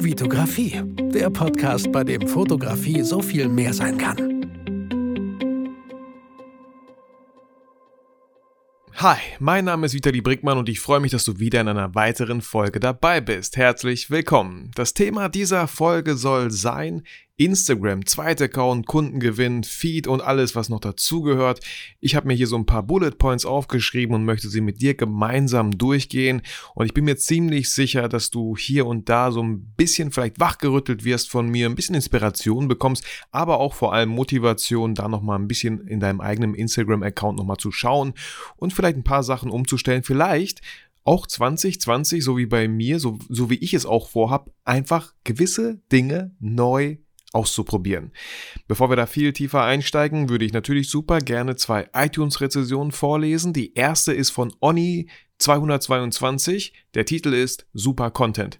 Vitografie, der Podcast, bei dem Fotografie so viel mehr sein kann. Hi, mein Name ist Vitali Brickmann und ich freue mich, dass du wieder in einer weiteren Folge dabei bist. Herzlich willkommen. Das Thema dieser Folge soll sein Instagram, zweiter Account, Kundengewinn, Feed und alles, was noch dazugehört. Ich habe mir hier so ein paar Bullet Points aufgeschrieben und möchte sie mit dir gemeinsam durchgehen. Und ich bin mir ziemlich sicher, dass du hier und da so ein bisschen vielleicht wachgerüttelt wirst von mir, ein bisschen Inspiration bekommst, aber auch vor allem Motivation, da nochmal ein bisschen in deinem eigenen Instagram-Account nochmal zu schauen und vielleicht ein paar Sachen umzustellen. Vielleicht auch 2020, so wie bei mir, so, so wie ich es auch vorhab, einfach gewisse Dinge neu auszuprobieren. Bevor wir da viel tiefer einsteigen, würde ich natürlich super gerne zwei iTunes-Rezensionen vorlesen. Die erste ist von Onni 222. Der Titel ist Super Content.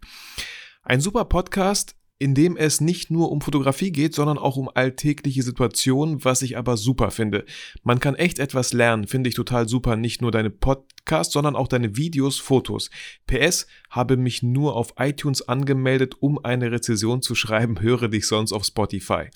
Ein super Podcast, in dem es nicht nur um Fotografie geht, sondern auch um alltägliche Situationen, was ich aber super finde. Man kann echt etwas lernen, finde ich total super. Nicht nur deine Podcasts, sondern auch deine Videos, Fotos. PS, habe mich nur auf iTunes angemeldet, um eine Rezession zu schreiben, höre dich sonst auf Spotify.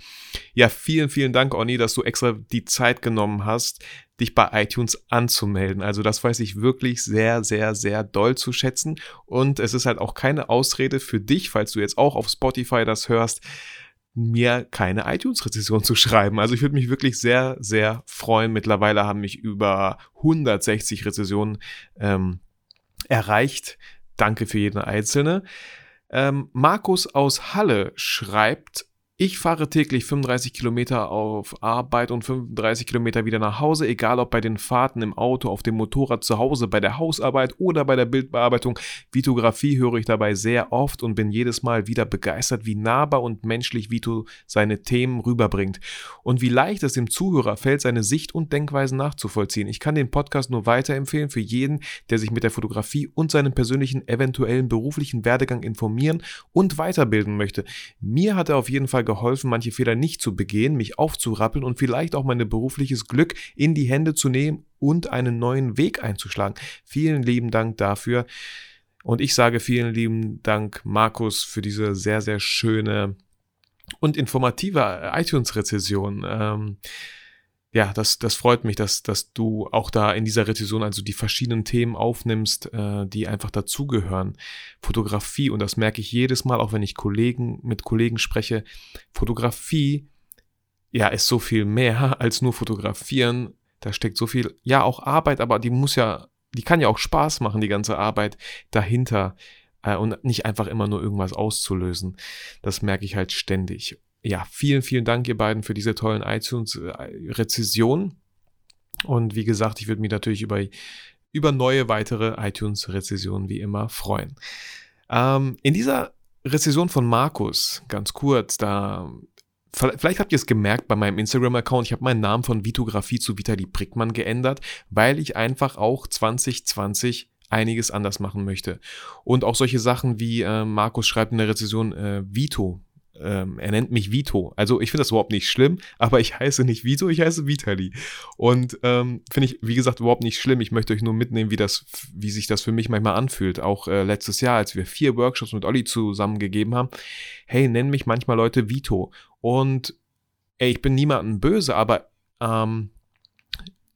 Ja, vielen, vielen Dank, Onni, dass du extra die Zeit genommen hast, dich bei iTunes anzumelden. Also das weiß ich wirklich sehr, sehr, sehr doll zu schätzen. Und es ist halt auch keine Ausrede für dich, falls du jetzt auch auf Spotify das hörst, mir keine iTunes-Rezession zu schreiben. Also ich würde mich wirklich sehr, sehr freuen. Mittlerweile haben mich über 160 Rezessionen ähm, erreicht. Danke für jeden einzelne. Ähm, Markus aus Halle schreibt, ich fahre täglich 35 Kilometer auf Arbeit und 35 Kilometer wieder nach Hause, egal ob bei den Fahrten im Auto, auf dem Motorrad zu Hause, bei der Hausarbeit oder bei der Bildbearbeitung. Vitografie höre ich dabei sehr oft und bin jedes Mal wieder begeistert, wie nahbar und menschlich Vito seine Themen rüberbringt und wie leicht es dem Zuhörer fällt, seine Sicht und Denkweisen nachzuvollziehen. Ich kann den Podcast nur weiterempfehlen für jeden, der sich mit der Fotografie und seinem persönlichen eventuellen beruflichen Werdegang informieren und weiterbilden möchte. Mir hat er auf jeden Fall geholfen, manche Fehler nicht zu begehen, mich aufzurappeln und vielleicht auch mein berufliches Glück in die Hände zu nehmen und einen neuen Weg einzuschlagen. Vielen lieben Dank dafür. Und ich sage vielen lieben Dank, Markus, für diese sehr, sehr schöne und informative iTunes-Rezession. Ähm, ja, das, das freut mich, dass, dass du auch da in dieser Rezession also die verschiedenen Themen aufnimmst, äh, die einfach dazugehören. Fotografie, und das merke ich jedes Mal, auch wenn ich Kollegen mit Kollegen spreche, Fotografie, ja, ist so viel mehr als nur fotografieren. Da steckt so viel, ja, auch Arbeit, aber die muss ja, die kann ja auch Spaß machen, die ganze Arbeit dahinter. Äh, und nicht einfach immer nur irgendwas auszulösen. Das merke ich halt ständig ja, vielen, vielen Dank, ihr beiden, für diese tollen iTunes-Rezessionen. Und wie gesagt, ich würde mich natürlich über, über neue weitere iTunes-Rezessionen wie immer freuen. Ähm, in dieser Rezession von Markus, ganz kurz, da Vielleicht habt ihr es gemerkt bei meinem Instagram-Account, ich habe meinen Namen von Vitografie zu Vitali Brickmann geändert, weil ich einfach auch 2020 einiges anders machen möchte. Und auch solche Sachen wie äh, Markus schreibt in der Rezession äh, Vito ähm, er nennt mich Vito. Also ich finde das überhaupt nicht schlimm, aber ich heiße nicht Vito, ich heiße Vitali. Und ähm, finde ich, wie gesagt, überhaupt nicht schlimm. Ich möchte euch nur mitnehmen, wie das, wie sich das für mich manchmal anfühlt. Auch äh, letztes Jahr, als wir vier Workshops mit Olli zusammengegeben haben. Hey, nennen mich manchmal Leute Vito. Und ey, ich bin niemandem böse, aber ähm,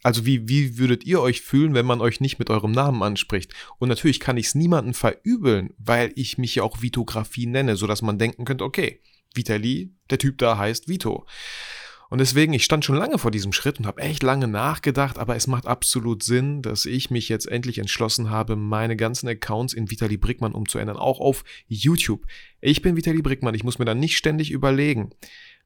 also wie, wie würdet ihr euch fühlen, wenn man euch nicht mit eurem Namen anspricht? Und natürlich kann ich es niemandem verübeln, weil ich mich ja auch Vitografie nenne, sodass man denken könnte, okay, Vitali, der Typ da heißt Vito. Und deswegen, ich stand schon lange vor diesem Schritt und habe echt lange nachgedacht, aber es macht absolut Sinn, dass ich mich jetzt endlich entschlossen habe, meine ganzen Accounts in Vitali Brickmann umzuändern, auch auf YouTube. Ich bin Vitali Brickmann, ich muss mir dann nicht ständig überlegen,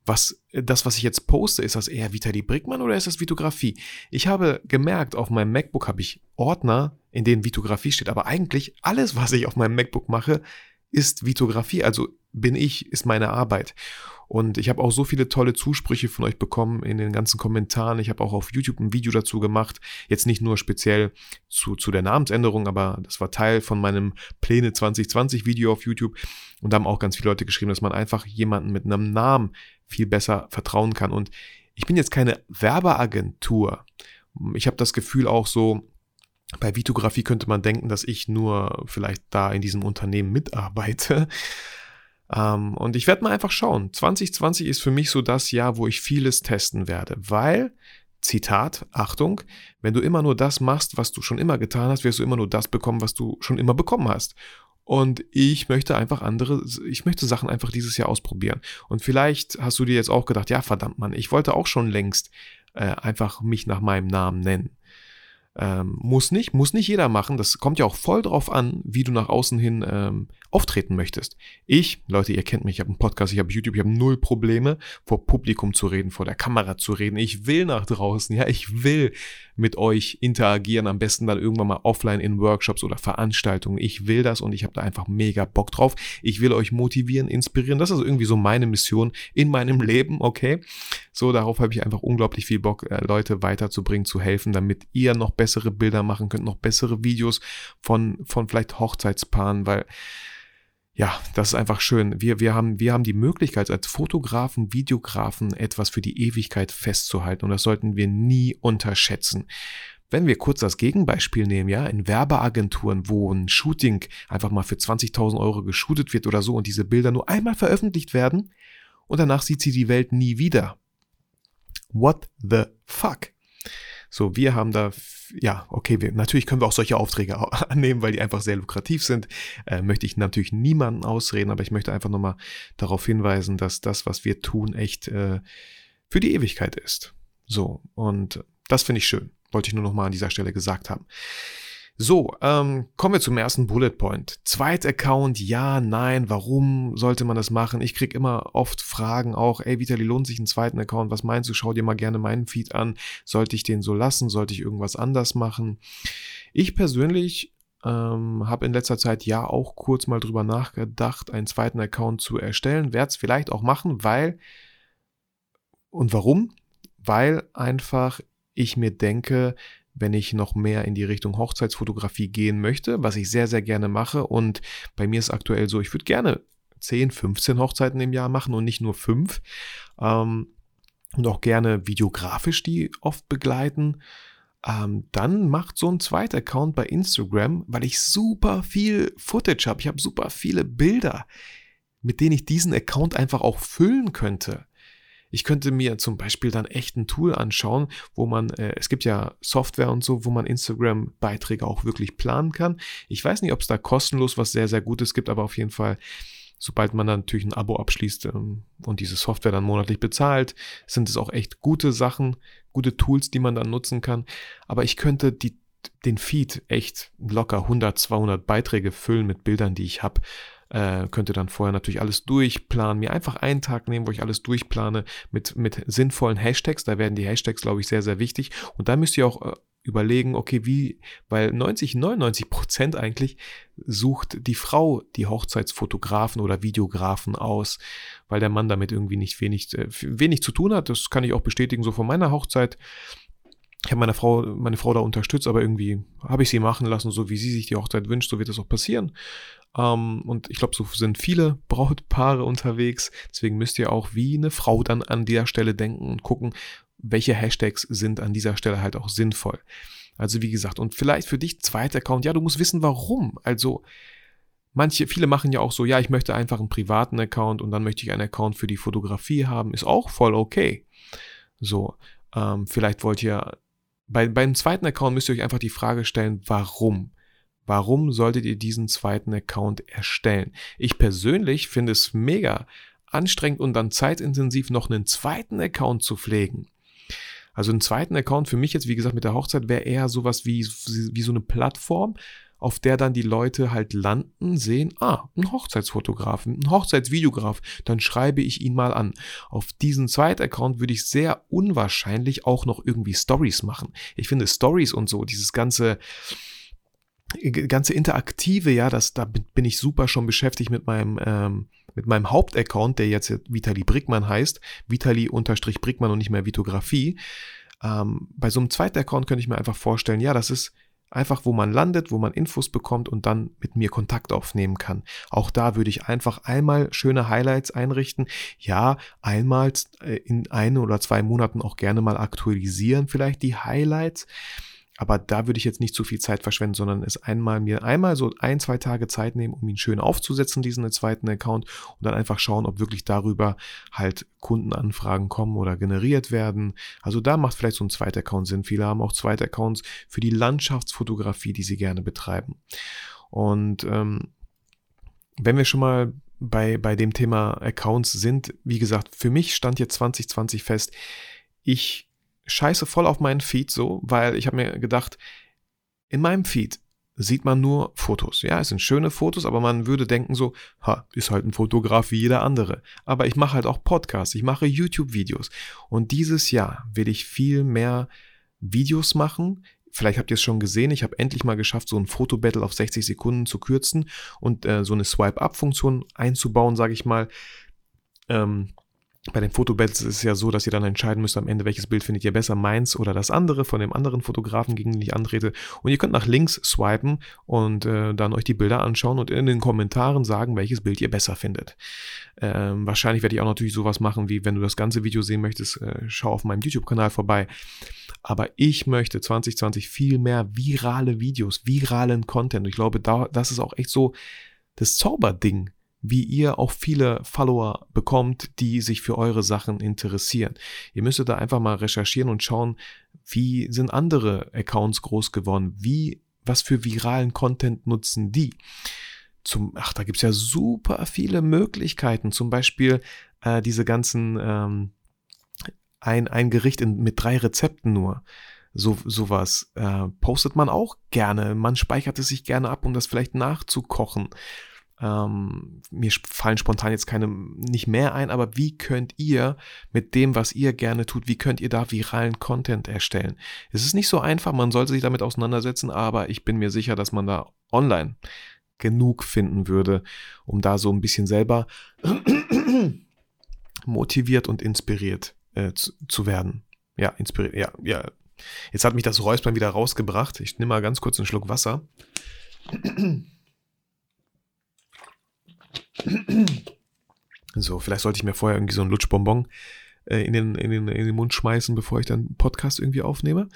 was das, was ich jetzt poste, ist das eher Vitali Brickmann oder ist das Vitografie? Ich habe gemerkt, auf meinem MacBook habe ich Ordner, in denen Vitografie steht, aber eigentlich alles, was ich auf meinem MacBook mache, ist Vitografie, also bin ich, ist meine Arbeit. Und ich habe auch so viele tolle Zusprüche von euch bekommen in den ganzen Kommentaren. Ich habe auch auf YouTube ein Video dazu gemacht. Jetzt nicht nur speziell zu, zu der Namensänderung, aber das war Teil von meinem Pläne 2020 Video auf YouTube. Und da haben auch ganz viele Leute geschrieben, dass man einfach jemanden mit einem Namen viel besser vertrauen kann. Und ich bin jetzt keine Werbeagentur. Ich habe das Gefühl auch so, bei Vitografie könnte man denken, dass ich nur vielleicht da in diesem Unternehmen mitarbeite. Ähm, und ich werde mal einfach schauen. 2020 ist für mich so das Jahr, wo ich vieles testen werde, weil Zitat, Achtung, wenn du immer nur das machst, was du schon immer getan hast, wirst du immer nur das bekommen, was du schon immer bekommen hast. Und ich möchte einfach andere, ich möchte Sachen einfach dieses Jahr ausprobieren. Und vielleicht hast du dir jetzt auch gedacht, ja, verdammt Mann, ich wollte auch schon längst äh, einfach mich nach meinem Namen nennen. Ähm, muss nicht, muss nicht jeder machen. Das kommt ja auch voll drauf an, wie du nach außen hin ähm, auftreten möchtest. Ich, Leute, ihr kennt mich, ich habe einen Podcast, ich habe YouTube, ich habe null Probleme, vor Publikum zu reden, vor der Kamera zu reden. Ich will nach draußen, ja, ich will mit euch interagieren, am besten dann irgendwann mal offline in Workshops oder Veranstaltungen. Ich will das und ich habe da einfach mega Bock drauf. Ich will euch motivieren, inspirieren. Das ist irgendwie so meine Mission in meinem Leben, okay? So, darauf habe ich einfach unglaublich viel Bock, äh, Leute weiterzubringen, zu helfen, damit ihr noch bessere Bilder machen könnt, noch bessere Videos von, von vielleicht Hochzeitspaaren, weil ja, das ist einfach schön. Wir, wir, haben, wir haben die Möglichkeit, als Fotografen, Videografen etwas für die Ewigkeit festzuhalten und das sollten wir nie unterschätzen. Wenn wir kurz das Gegenbeispiel nehmen, ja, in Werbeagenturen, wo ein Shooting einfach mal für 20.000 Euro geshootet wird oder so und diese Bilder nur einmal veröffentlicht werden und danach sieht sie die Welt nie wieder. What the fuck? So, wir haben da, ja, okay, wir, natürlich können wir auch solche Aufträge annehmen, weil die einfach sehr lukrativ sind. Äh, möchte ich natürlich niemanden ausreden, aber ich möchte einfach nochmal darauf hinweisen, dass das, was wir tun, echt äh, für die Ewigkeit ist. So, und das finde ich schön. Wollte ich nur nochmal an dieser Stelle gesagt haben. So, ähm, kommen wir zum ersten Bullet Point. Zweit-Account, ja, nein, warum sollte man das machen? Ich krieg immer oft Fragen auch, ey Vitali, lohnt sich einen zweiten Account? Was meinst du? Schau dir mal gerne meinen Feed an. Sollte ich den so lassen? Sollte ich irgendwas anders machen? Ich persönlich ähm, habe in letzter Zeit ja auch kurz mal drüber nachgedacht, einen zweiten Account zu erstellen. Werde es vielleicht auch machen, weil und warum? Weil einfach ich mir denke, wenn ich noch mehr in die Richtung Hochzeitsfotografie gehen möchte, was ich sehr, sehr gerne mache. Und bei mir ist aktuell so, ich würde gerne 10, 15 Hochzeiten im Jahr machen und nicht nur 5. Ähm, und auch gerne videografisch die oft begleiten. Ähm, dann macht so ein zweiter Account bei Instagram, weil ich super viel Footage habe. Ich habe super viele Bilder, mit denen ich diesen Account einfach auch füllen könnte. Ich könnte mir zum Beispiel dann echt ein Tool anschauen, wo man, äh, es gibt ja Software und so, wo man Instagram-Beiträge auch wirklich planen kann. Ich weiß nicht, ob es da kostenlos was sehr, sehr Gutes gibt, aber auf jeden Fall, sobald man dann natürlich ein Abo abschließt ähm, und diese Software dann monatlich bezahlt, sind es auch echt gute Sachen, gute Tools, die man dann nutzen kann. Aber ich könnte die, den Feed echt locker 100, 200 Beiträge füllen mit Bildern, die ich habe äh, könnt ihr dann vorher natürlich alles durchplanen. Mir einfach einen Tag nehmen, wo ich alles durchplane mit, mit sinnvollen Hashtags. Da werden die Hashtags, glaube ich, sehr, sehr wichtig. Und da müsst ihr auch äh, überlegen, okay, wie, weil 90, 99 Prozent eigentlich sucht die Frau die Hochzeitsfotografen oder Videografen aus, weil der Mann damit irgendwie nicht wenig, äh, wenig zu tun hat. Das kann ich auch bestätigen, so von meiner Hochzeit. Ich habe meine Frau, meine Frau da unterstützt, aber irgendwie habe ich sie machen lassen, so wie sie sich die Hochzeit wünscht, so wird das auch passieren. Ähm, und ich glaube, so sind viele Brautpaare unterwegs. Deswegen müsst ihr auch wie eine Frau dann an der Stelle denken und gucken, welche Hashtags sind an dieser Stelle halt auch sinnvoll. Also wie gesagt, und vielleicht für dich zweiter Account, ja, du musst wissen, warum. Also manche, viele machen ja auch so, ja, ich möchte einfach einen privaten Account und dann möchte ich einen Account für die Fotografie haben, ist auch voll okay. So, ähm, vielleicht wollt ihr, bei, beim zweiten Account müsst ihr euch einfach die Frage stellen, warum? Warum solltet ihr diesen zweiten Account erstellen? Ich persönlich finde es mega anstrengend und dann zeitintensiv noch einen zweiten Account zu pflegen. Also einen zweiten Account für mich jetzt, wie gesagt, mit der Hochzeit wäre eher sowas wie, wie so eine Plattform, auf der dann die Leute halt landen, sehen, ah, ein Hochzeitsfotografen, ein Hochzeitsvideograf, dann schreibe ich ihn mal an. Auf diesen zweiten Account würde ich sehr unwahrscheinlich auch noch irgendwie Stories machen. Ich finde Stories und so, dieses ganze, ganze interaktive, ja, das, da bin ich super schon beschäftigt mit meinem, ähm, mit meinem Hauptaccount, der jetzt Vitali Brickmann heißt, Vitali-Brickmann und nicht mehr Vitografie. Ähm, bei so einem zweiten Account könnte ich mir einfach vorstellen, ja, das ist einfach, wo man landet, wo man Infos bekommt und dann mit mir Kontakt aufnehmen kann. Auch da würde ich einfach einmal schöne Highlights einrichten. Ja, einmal äh, in ein oder zwei Monaten auch gerne mal aktualisieren, vielleicht die Highlights Aber da würde ich jetzt nicht zu viel Zeit verschwenden, sondern es einmal mir einmal so ein, zwei Tage Zeit nehmen, um ihn schön aufzusetzen, diesen zweiten Account, und dann einfach schauen, ob wirklich darüber halt Kundenanfragen kommen oder generiert werden. Also da macht vielleicht so ein zweiter Account Sinn. Viele haben auch zweite Accounts für die Landschaftsfotografie, die sie gerne betreiben. Und ähm, wenn wir schon mal bei, bei dem Thema Accounts sind, wie gesagt, für mich stand jetzt 2020 fest, ich scheiße voll auf meinen Feed so, weil ich habe mir gedacht, in meinem Feed sieht man nur Fotos. Ja, es sind schöne Fotos, aber man würde denken so, ha, ist halt ein Fotograf wie jeder andere. Aber ich mache halt auch Podcasts, ich mache YouTube-Videos. Und dieses Jahr will ich viel mehr Videos machen. Vielleicht habt ihr es schon gesehen, ich habe endlich mal geschafft, so ein Fotobattle auf 60 Sekunden zu kürzen und äh, so eine Swipe-Up-Funktion einzubauen, sage ich mal. Ähm, bei den Fotobattles ist es ja so, dass ihr dann entscheiden müsst am Ende, welches Bild findet ihr besser, meins oder das andere von dem anderen Fotografen, gegen den ich antrete. Und ihr könnt nach links swipen und äh, dann euch die Bilder anschauen und in den Kommentaren sagen, welches Bild ihr besser findet. Ähm, wahrscheinlich werde ich auch natürlich sowas machen, wie wenn du das ganze Video sehen möchtest, äh, schau auf meinem YouTube-Kanal vorbei. Aber ich möchte 2020 viel mehr virale Videos, viralen Content. Ich glaube, da, das ist auch echt so das Zauberding wie ihr auch viele Follower bekommt, die sich für eure Sachen interessieren. Ihr müsstet da einfach mal recherchieren und schauen, wie sind andere Accounts groß geworden, wie, was für viralen Content nutzen die. Zum, ach, da gibt's ja super viele Möglichkeiten. Zum Beispiel äh, diese ganzen ähm, ein, ein Gericht in, mit drei Rezepten nur. So, sowas äh, postet man auch gerne. Man speichert es sich gerne ab, um das vielleicht nachzukochen. Ähm, mir fallen spontan jetzt keine nicht mehr ein, aber wie könnt ihr mit dem, was ihr gerne tut, wie könnt ihr da viralen Content erstellen? Es ist nicht so einfach, man sollte sich damit auseinandersetzen, aber ich bin mir sicher, dass man da online genug finden würde, um da so ein bisschen selber motiviert und inspiriert äh, zu, zu werden. Ja, inspiriert, ja, ja. Jetzt hat mich das Räuspern wieder rausgebracht. Ich nehme mal ganz kurz einen Schluck Wasser. So, vielleicht sollte ich mir vorher irgendwie so einen Lutschbonbon äh, in, den, in, den, in den Mund schmeißen, bevor ich dann einen Podcast irgendwie aufnehme.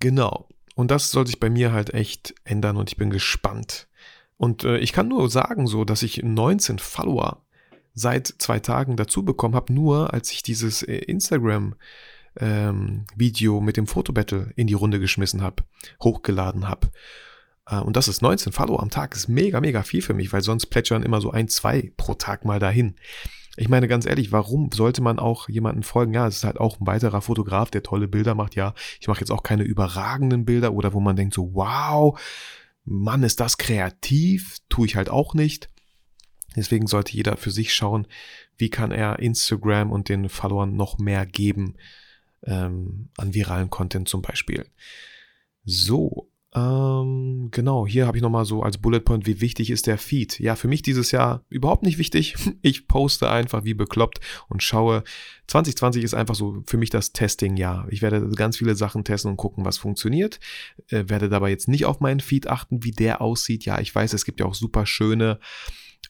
Genau. Und das soll sich bei mir halt echt ändern und ich bin gespannt. Und äh, ich kann nur sagen, so, dass ich 19 Follower seit zwei Tagen dazu bekommen habe, nur als ich dieses äh, Instagram ähm, Video mit dem Fotobattle in die Runde geschmissen habe, hochgeladen habe. Äh, und das ist 19 Follower am Tag, ist mega, mega viel für mich, weil sonst plätschern immer so ein, zwei pro Tag mal dahin. Ich meine ganz ehrlich, warum sollte man auch jemanden folgen? Ja, es ist halt auch ein weiterer Fotograf, der tolle Bilder macht. Ja, ich mache jetzt auch keine überragenden Bilder oder wo man denkt so, wow, Mann, ist das kreativ? Tue ich halt auch nicht. Deswegen sollte jeder für sich schauen, wie kann er Instagram und den Followern noch mehr geben ähm, an viralen Content zum Beispiel. So, ähm, genau, hier habe ich nochmal so als Bullet Point, wie wichtig ist der Feed. Ja, für mich dieses Jahr überhaupt nicht wichtig. Ich poste einfach wie bekloppt und schaue. 2020 ist einfach so für mich das Testing-Jahr. Ich werde ganz viele Sachen testen und gucken, was funktioniert. Äh, werde dabei jetzt nicht auf meinen Feed achten, wie der aussieht. Ja, ich weiß, es gibt ja auch super schöne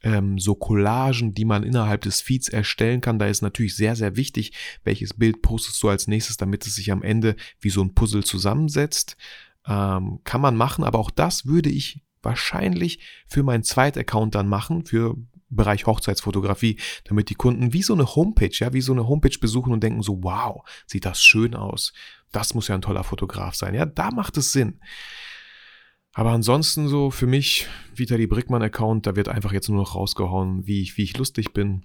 ähm, so Collagen, die man innerhalb des Feeds erstellen kann. Da ist natürlich sehr, sehr wichtig, welches Bild postest du als nächstes, damit es sich am Ende wie so ein Puzzle zusammensetzt. Ähm, kann man machen, aber auch das würde ich wahrscheinlich für meinen Zweit-Account dann machen, für Bereich Hochzeitsfotografie, damit die Kunden wie so eine Homepage, ja, wie so eine Homepage besuchen und denken so, wow, sieht das schön aus. Das muss ja ein toller Fotograf sein. Ja, da macht es Sinn. Aber ansonsten so für mich, Vitali Brickmann Account, da wird einfach jetzt nur noch rausgehauen, wie ich, wie ich lustig bin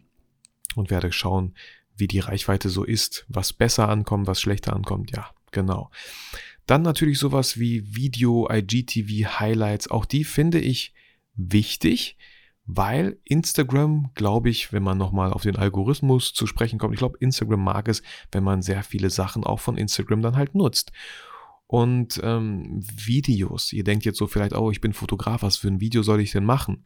und werde schauen, wie die Reichweite so ist, was besser ankommt, was schlechter ankommt. Ja, genau. Dann natürlich sowas wie Video, IGTV, Highlights. Auch die finde ich wichtig, weil Instagram, glaube ich, wenn man nochmal auf den Algorithmus zu sprechen kommt, ich glaube, Instagram mag es, wenn man sehr viele Sachen auch von Instagram dann halt nutzt. Und ähm, Videos. Ihr denkt jetzt so vielleicht, oh, ich bin Fotograf, was für ein Video soll ich denn machen?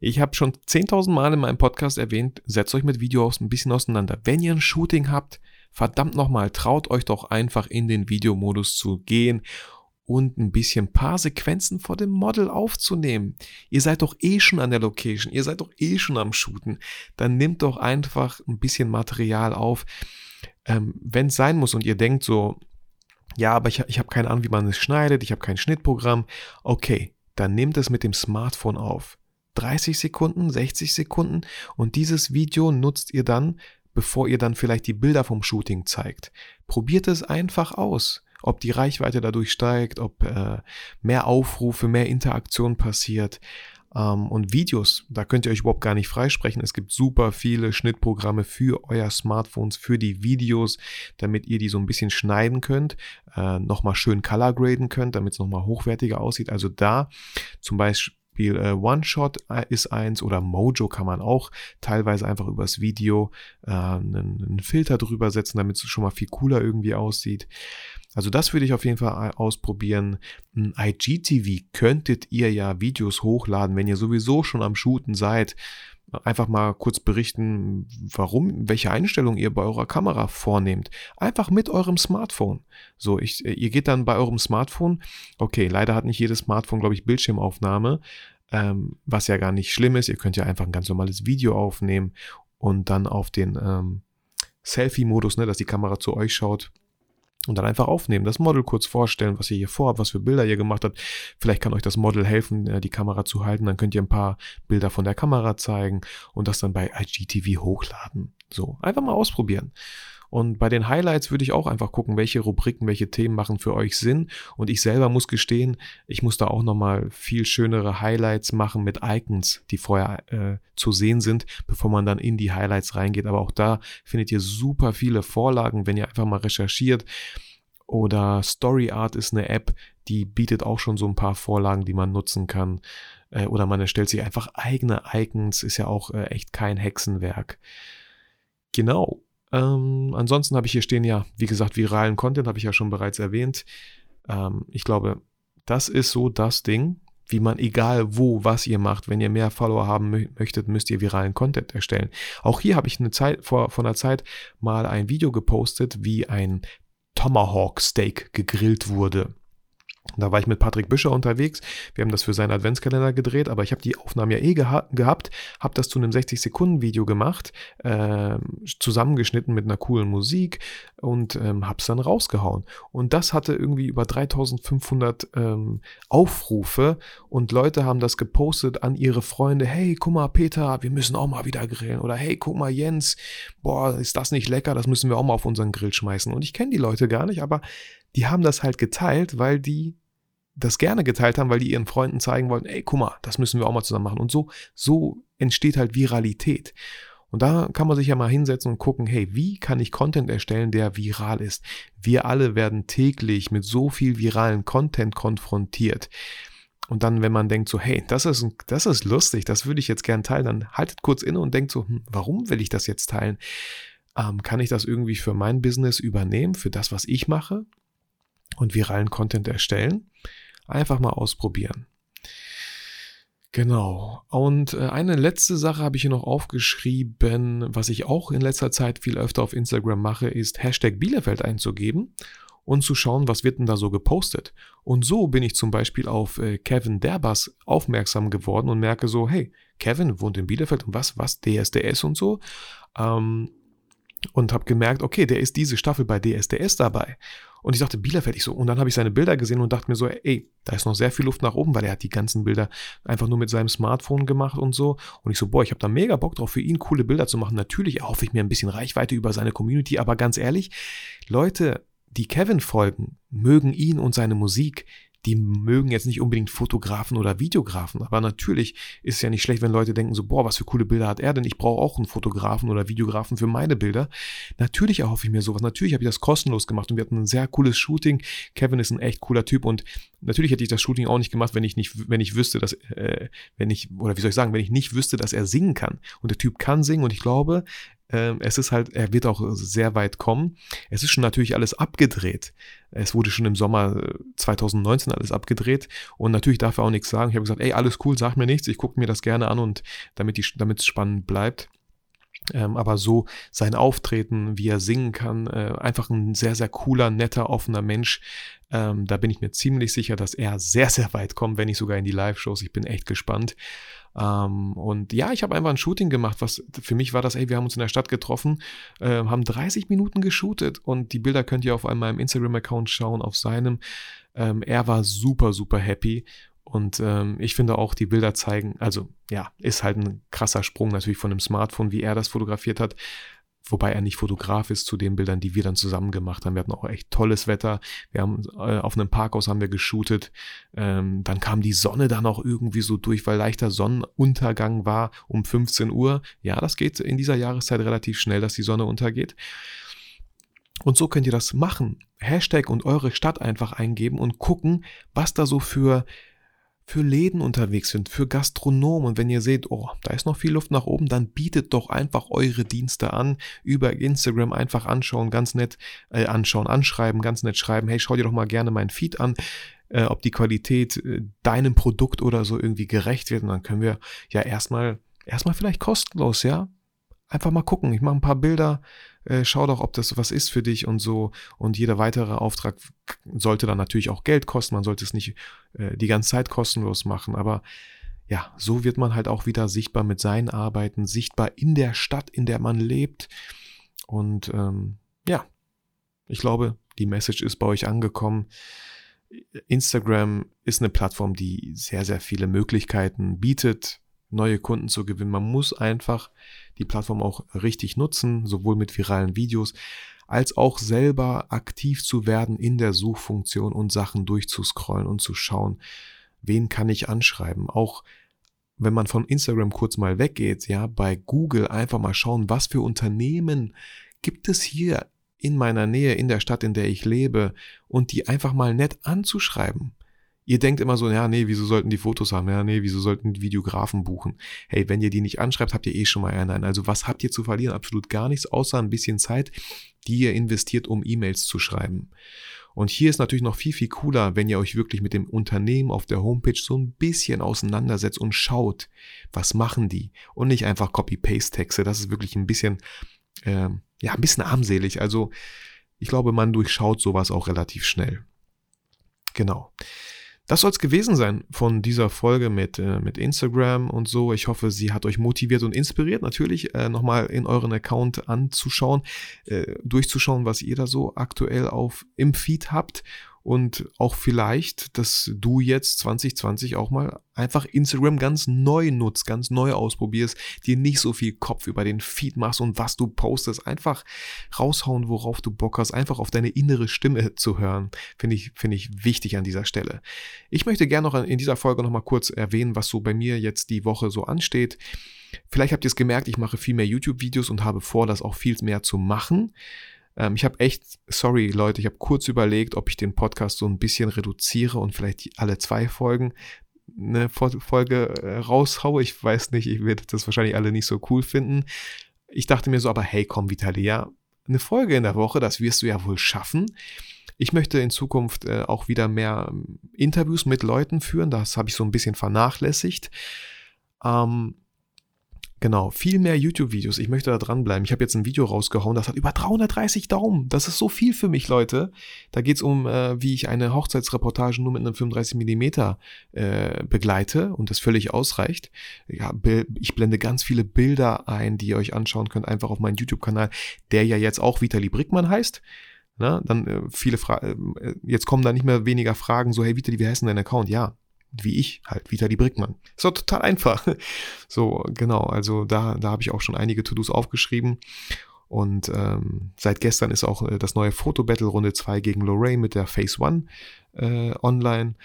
Ich habe schon 10.000 Mal in meinem Podcast erwähnt, setzt euch mit Videos ein bisschen auseinander. Wenn ihr ein Shooting habt, verdammt nochmal, traut euch doch einfach in den Videomodus zu gehen und ein bisschen paar Sequenzen vor dem Model aufzunehmen. Ihr seid doch eh schon an der Location, ihr seid doch eh schon am Shooten. Dann nehmt doch einfach ein bisschen Material auf. Ähm, Wenn es sein muss und ihr denkt so, Ja, aber ich, ich habe keine Ahnung, wie man es schneidet, ich habe kein Schnittprogramm. Okay, dann nehmt es mit dem Smartphone auf. 30 Sekunden, 60 Sekunden und dieses Video nutzt ihr dann, bevor ihr dann vielleicht die Bilder vom Shooting zeigt. Probiert es einfach aus, ob die Reichweite dadurch steigt, ob äh, mehr Aufrufe, mehr Interaktion passiert. Ähm, und Videos, da könnt ihr euch überhaupt gar nicht freisprechen. Es gibt super viele Schnittprogramme für euer Smartphones, für die Videos, damit ihr die so ein bisschen schneiden könnt, äh, nochmal schön color graden könnt, damit es nochmal hochwertiger aussieht. Also da zum Beispiel Beispiel äh, One-Shot äh, ist eins oder Mojo kann man auch teilweise einfach übers Video äh, einen, einen Filter drüber setzen, damit es schon mal viel cooler irgendwie aussieht. Also das würde ich auf jeden Fall ausprobieren. Ein IGTV könntet ihr ja Videos hochladen, wenn ihr sowieso schon am Shooten seid einfach mal kurz berichten, warum, welche Einstellung ihr bei eurer Kamera vornehmt. Einfach mit eurem Smartphone. So, ich, äh, ihr geht dann bei eurem Smartphone. Okay, leider hat nicht jedes Smartphone, glaube ich, Bildschirmaufnahme, ähm, was ja gar nicht schlimm ist. Ihr könnt ja einfach ein ganz normales Video aufnehmen und dann auf den ähm, Selfie-Modus, ne, dass die Kamera zu euch schaut, und dann einfach aufnehmen, das Model kurz vorstellen, was ihr hier vorhabt, was für Bilder ihr gemacht habt. Vielleicht kann euch das Model helfen, äh, die Kamera zu halten. Dann könnt ihr ein paar Bilder von der Kamera zeigen und das dann bei IGTV hochladen. So, einfach mal ausprobieren. Und bei den Highlights würde ich auch einfach gucken, welche Rubriken, welche Themen machen für euch Sinn. Und ich selber muss gestehen, ich muss da auch nochmal viel schönere Highlights machen mit Icons, die vorher äh, zu sehen sind, bevor man dann in die Highlights reingeht. Aber auch da findet ihr super viele Vorlagen, wenn ihr einfach mal recherchiert. Oder Story Art ist eine App, die bietet auch schon so ein paar Vorlagen, die man nutzen kann. Äh, oder man erstellt sich einfach eigene Icons, ist ja auch äh, echt kein Hexenwerk. Genau. Ähm, ansonsten habe ich hier stehen ja, wie gesagt, viralen Content, habe ich ja schon bereits erwähnt. Ähm, ich glaube, das ist so das Ding, wie man egal wo, was ihr macht, wenn ihr mehr Follower haben möchtet, müsst ihr viralen Content erstellen. Auch hier habe ich eine Zeit, vor, vor einer Zeit mal ein Video gepostet, wie ein Tomahawk Steak gegrillt wurde. Da war ich mit Patrick Büscher unterwegs. Wir haben das für seinen Adventskalender gedreht, aber ich habe die Aufnahmen ja eh geha gehabt, habe das zu einem 60-Sekunden-Video gemacht, äh, zusammengeschnitten mit einer coolen Musik und ähm, habe es dann rausgehauen. Und das hatte irgendwie über 3500 ähm, Aufrufe und Leute haben das gepostet an ihre Freunde. Hey, guck mal, Peter, wir müssen auch mal wieder grillen. Oder hey, guck mal, Jens, boah, ist das nicht lecker? Das müssen wir auch mal auf unseren Grill schmeißen. Und ich kenne die Leute gar nicht, aber die haben das halt geteilt, weil die das gerne geteilt haben, weil die ihren Freunden zeigen wollten, ey, guck mal, das müssen wir auch mal zusammen machen. Und so, so entsteht halt Viralität. Und da kann man sich ja mal hinsetzen und gucken, hey, wie kann ich Content erstellen, der viral ist? Wir alle werden täglich mit so viel viralen Content konfrontiert. Und dann, wenn man denkt so, hey, das ist, das ist lustig, das würde ich jetzt gern teilen, dann haltet kurz inne und denkt so, hm, warum will ich das jetzt teilen? Ähm, kann ich das irgendwie für mein Business übernehmen, für das, was ich mache? und viralen Content erstellen. Einfach mal ausprobieren. Genau. Und äh, eine letzte Sache habe ich hier noch aufgeschrieben, was ich auch in letzter Zeit viel öfter auf Instagram mache, ist Hashtag Bielefeld einzugeben und zu schauen, was wird denn da so gepostet. Und so bin ich zum Beispiel auf äh, Kevin Derbas aufmerksam geworden und merke so, hey, Kevin wohnt in Bielefeld und was, was, DSDS und so. Ähm, und habe gemerkt, okay, der ist diese Staffel bei DSDS dabei. Und ich dachte, Bielefeld, ich so. Und dann habe ich seine Bilder gesehen und dachte mir so, ey, da ist noch sehr viel Luft nach oben, weil er hat die ganzen Bilder einfach nur mit seinem Smartphone gemacht und so. Und ich so, boah, ich habe da mega Bock drauf, für ihn coole Bilder zu machen. Natürlich erhoffe ich mir ein bisschen Reichweite über seine Community, aber ganz ehrlich, Leute, die Kevin folgen, mögen ihn und seine Musik die mögen jetzt nicht unbedingt Fotografen oder Videografen, aber natürlich ist es ja nicht schlecht, wenn Leute denken so, boah, was für coole Bilder hat er denn? Ich brauche auch einen Fotografen oder Videografen für meine Bilder. Natürlich erhoffe ich mir sowas. Natürlich habe ich das kostenlos gemacht und wir hatten ein sehr cooles Shooting. Kevin ist ein echt cooler Typ und natürlich hätte ich das Shooting auch nicht gemacht, wenn ich nicht, wenn ich wüsste, dass, äh, wenn ich, oder wie soll ich sagen, wenn ich nicht wüsste, dass er singen kann. Und der Typ kann singen und ich glaube, es ist halt, er wird auch sehr weit kommen. Es ist schon natürlich alles abgedreht. Es wurde schon im Sommer 2019 äh, alles abgedreht und natürlich darf er auch nichts sagen. Ich habe gesagt, ey, alles cool, sag mir nichts, ich gucke mir das gerne an und damit es spannend bleibt. Ähm, aber so sein Auftreten, wie er singen kann, äh, einfach ein sehr, sehr cooler, netter, offener Mensch. Ähm, da bin ich mir ziemlich sicher, dass er sehr, sehr weit kommt, wenn nicht sogar in die Live-Shows. Ich bin echt gespannt. Ähm, und ja, ich habe einfach ein Shooting gemacht, was für mich war das, ey, wir haben uns in der Stadt getroffen, äh, haben 30 Minuten geshootet und die Bilder könnt ihr auf meinem Instagram-Account schauen, auf seinem. Ähm, er war super, super happy. Und ähm, ich finde auch, die Bilder zeigen, also ja, ist halt ein krasser Sprung natürlich von dem Smartphone, wie er das fotografiert hat wobei er nicht Fotograf ist zu den Bildern, die wir dann zusammen gemacht haben. Wir hatten auch echt tolles Wetter. Wir haben äh, auf einem Parkhaus haben wir geshootet. Ähm, dann kam die Sonne dann auch irgendwie so durch, weil leichter Sonnenuntergang war um 15 Uhr. Ja, das geht in dieser Jahreszeit relativ schnell, dass die Sonne untergeht. Und so könnt ihr das machen. Hashtag und eure Stadt einfach eingeben und gucken, was da so für für Läden unterwegs sind, für Gastronomen. Und wenn ihr seht, oh, da ist noch viel Luft nach oben, dann bietet doch einfach eure Dienste an. Über Instagram einfach anschauen, ganz nett äh, anschauen, anschreiben, ganz nett schreiben. Hey, schau dir doch mal gerne meinen Feed an, äh, ob die Qualität äh, deinem Produkt oder so irgendwie gerecht wird. Und dann können wir ja erstmal, erstmal vielleicht kostenlos, ja, einfach mal gucken. Ich mache ein paar Bilder, äh, schau doch, ob das was ist für dich und so. Und jeder weitere Auftrag sollte dann natürlich auch Geld kosten. Man sollte es nicht äh, die ganze Zeit kostenlos machen. Aber ja, so wird man halt auch wieder sichtbar mit seinen Arbeiten, sichtbar in der Stadt, in der man lebt. Und ähm, ja, ich glaube, die Message ist bei euch angekommen. Instagram ist eine Plattform, die sehr, sehr viele Möglichkeiten bietet neue Kunden zu gewinnen. Man muss einfach die Plattform auch richtig nutzen, sowohl mit viralen Videos als auch selber aktiv zu werden in der Suchfunktion und Sachen durchzuscrollen und zu schauen, wen kann ich anschreiben. Auch wenn man von Instagram kurz mal weggeht, ja, bei Google einfach mal schauen, was für Unternehmen gibt es hier in meiner Nähe, in der Stadt, in der ich lebe und die einfach mal nett anzuschreiben. Ihr denkt immer so, ja, nee, wieso sollten die Fotos haben? Ja, nee, wieso sollten die Videografen buchen? Hey, wenn ihr die nicht anschreibt, habt ihr eh schon mal einen. Also was habt ihr zu verlieren? Absolut gar nichts, außer ein bisschen Zeit, die ihr investiert, um E-Mails zu schreiben. Und hier ist natürlich noch viel, viel cooler, wenn ihr euch wirklich mit dem Unternehmen auf der Homepage so ein bisschen auseinandersetzt und schaut, was machen die? Und nicht einfach Copy-Paste-Texte. Das ist wirklich ein bisschen, äh, ja, ein bisschen armselig. Also ich glaube, man durchschaut sowas auch relativ schnell. Genau. Das soll es gewesen sein von dieser Folge mit, äh, mit Instagram und so. Ich hoffe, sie hat euch motiviert und inspiriert, natürlich äh, nochmal in euren Account anzuschauen, äh, durchzuschauen, was ihr da so aktuell auf im Feed habt und auch vielleicht, dass du jetzt 2020 auch mal einfach Instagram ganz neu nutzt, ganz neu ausprobierst, dir nicht so viel Kopf über den Feed machst und was du postest, einfach raushauen, worauf du Bock hast, einfach auf deine innere Stimme zu hören, finde ich, finde ich wichtig an dieser Stelle. Ich möchte gerne noch in dieser Folge noch mal kurz erwähnen, was so bei mir jetzt die Woche so ansteht. Vielleicht habt ihr es gemerkt, ich mache viel mehr YouTube-Videos und habe vor, das auch viel mehr zu machen. Ähm, ich habe echt, sorry Leute, ich habe kurz überlegt, ob ich den Podcast so ein bisschen reduziere und vielleicht alle zwei Folgen eine Folge äh, raushaue. Ich weiß nicht, ich werde das wahrscheinlich alle nicht so cool finden. Ich dachte mir so, aber hey, komm, Vitalia, eine Folge in der Woche, das wirst du ja wohl schaffen. Ich möchte in Zukunft äh, auch wieder mehr ähm, Interviews mit Leuten führen. Das habe ich so ein bisschen vernachlässigt. Ähm, Genau, viel mehr YouTube-Videos. Ich möchte da dranbleiben. Ich habe jetzt ein Video rausgehauen, das hat über 330 Daumen. Das ist so viel für mich, Leute. Da geht's um, äh, wie ich eine Hochzeitsreportage nur mit einem 35 mm äh, begleite und das völlig ausreicht. Ja, ich blende ganz viele Bilder ein, die ihr euch anschauen könnt, einfach auf meinen YouTube-Kanal, der ja jetzt auch Vitali Brickmann heißt. Na, dann äh, viele Fragen, äh, jetzt kommen da nicht mehr weniger Fragen, so, hey Vitali, wie heißt denn dein Account? Ja, wie ich, halt, Vitali Brickmann. Ist doch total einfach. So, genau, also da, da habe ich auch schon einige To-Dos aufgeschrieben. Und ähm, seit gestern ist auch äh, das neue Foto-Battle Runde 2 gegen Lorraine mit der Phase 1 äh, online.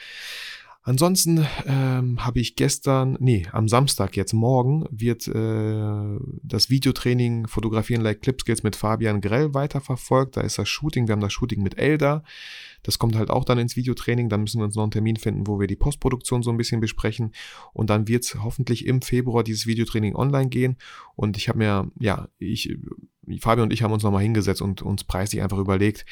Ansonsten ähm, habe ich gestern, nee, am Samstag jetzt morgen wird äh, das Videotraining Fotografieren like Clip Skills mit Fabian Grell weiterverfolgt. Da ist das Shooting, wir haben das Shooting mit Elda. Das kommt halt auch dann ins Videotraining. Dann müssen wir uns noch einen Termin finden, wo wir die Postproduktion so ein bisschen besprechen. Und dann wird es hoffentlich im Februar dieses Videotraining online gehen. Und ich habe mir, ja, ich, Fabian und ich haben uns nochmal hingesetzt und uns preislich einfach überlegt,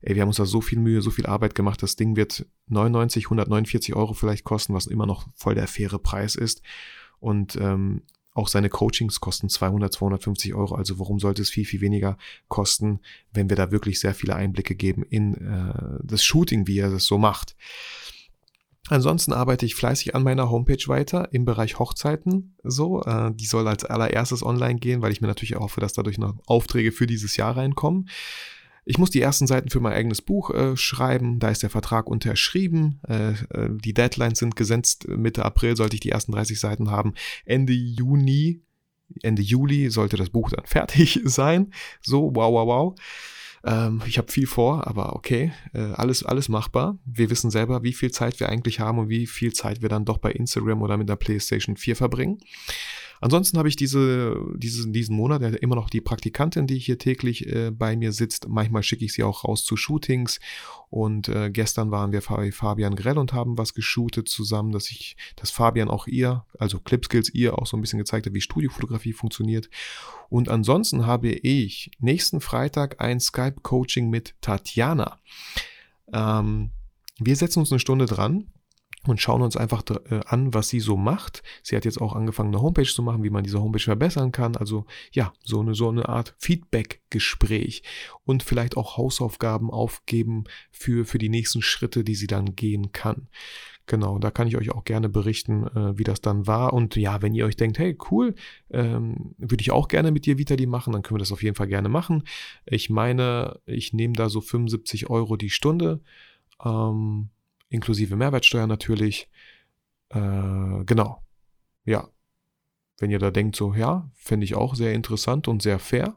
ey, wir haben uns da so viel Mühe, so viel Arbeit gemacht, das Ding wird 99, 149 Euro vielleicht kosten, was immer noch voll der faire Preis ist. Und ähm, auch seine Coachings kosten 200, 250 Euro. Also warum sollte es viel, viel weniger kosten, wenn wir da wirklich sehr viele Einblicke geben in äh, das Shooting, wie er das so macht. Ansonsten arbeite ich fleißig an meiner Homepage weiter im Bereich Hochzeiten. So, äh, die soll als allererstes online gehen, weil ich mir natürlich hoffe, dass dadurch noch Aufträge für dieses Jahr reinkommen. Ich muss die ersten Seiten für mein eigenes Buch äh, schreiben. Da ist der Vertrag unterschrieben. Äh, äh die Deadlines sind gesetzt. Mitte April sollte ich die ersten 30 Seiten haben. Ende Juni, Ende Juli sollte das Buch dann fertig sein. So, wow, wow, wow. Ähm, ich habe viel vor, aber okay, äh, alles, alles machbar. Wir wissen selber, wie viel Zeit wir eigentlich haben und wie viel Zeit wir dann doch bei Instagram oder mit der PlayStation 4 verbringen. Ansonsten habe ich diese, diese, diesen Monat ja immer noch die Praktikantin, die hier täglich äh, bei mir sitzt. Manchmal schicke ich sie auch raus zu Shootings. Und äh, gestern waren wir bei Fabian Grell und haben was geshootet zusammen, dass ich, dass Fabian auch ihr, also Clipskills ihr auch so ein bisschen gezeigt hat, wie Studiofotografie funktioniert. Und ansonsten habe ich nächsten Freitag ein Skype-Coaching mit Tatjana. Ähm, wir setzen uns eine Stunde dran und schauen uns einfach äh, an, was sie so macht. Sie hat jetzt auch angefangen, eine Homepage zu machen, wie man diese Homepage verbessern kann. Also ja, so eine, so eine Art Feedback-Gespräch und vielleicht auch Hausaufgaben aufgeben für, für die nächsten Schritte, die sie dann gehen kann. Genau, da kann ich euch auch gerne berichten, äh, wie das dann war. Und ja, wenn ihr euch denkt, hey, cool, ähm, würde ich auch gerne mit dir Vitali machen, dann können wir das auf jeden Fall gerne machen. Ich meine, ich nehme da so 75 Euro die Stunde. Ähm, inklusive Mehrwertsteuer natürlich. Äh, genau. Ja. Wenn ihr da denkt, so, ja, fände ich auch sehr interessant und sehr fair,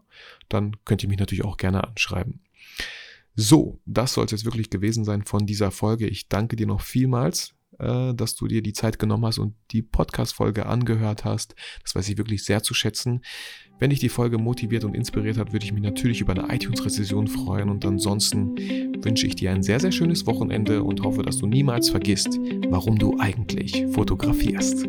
dann könnt ihr mich natürlich auch gerne anschreiben. So, das soll es jetzt wirklich gewesen sein von dieser Folge. Ich danke dir noch vielmals äh, dass du dir die Zeit genommen hast und die Podcast-Folge angehört hast. Das weiß ich wirklich sehr zu schätzen. Wenn dich die Folge motiviert und inspiriert hat, würde ich mich natürlich über eine iTunes-Rezession freuen. Und ansonsten wünsche ich dir ein sehr, sehr schönes Wochenende und hoffe, dass du niemals vergisst, warum du eigentlich fotografierst.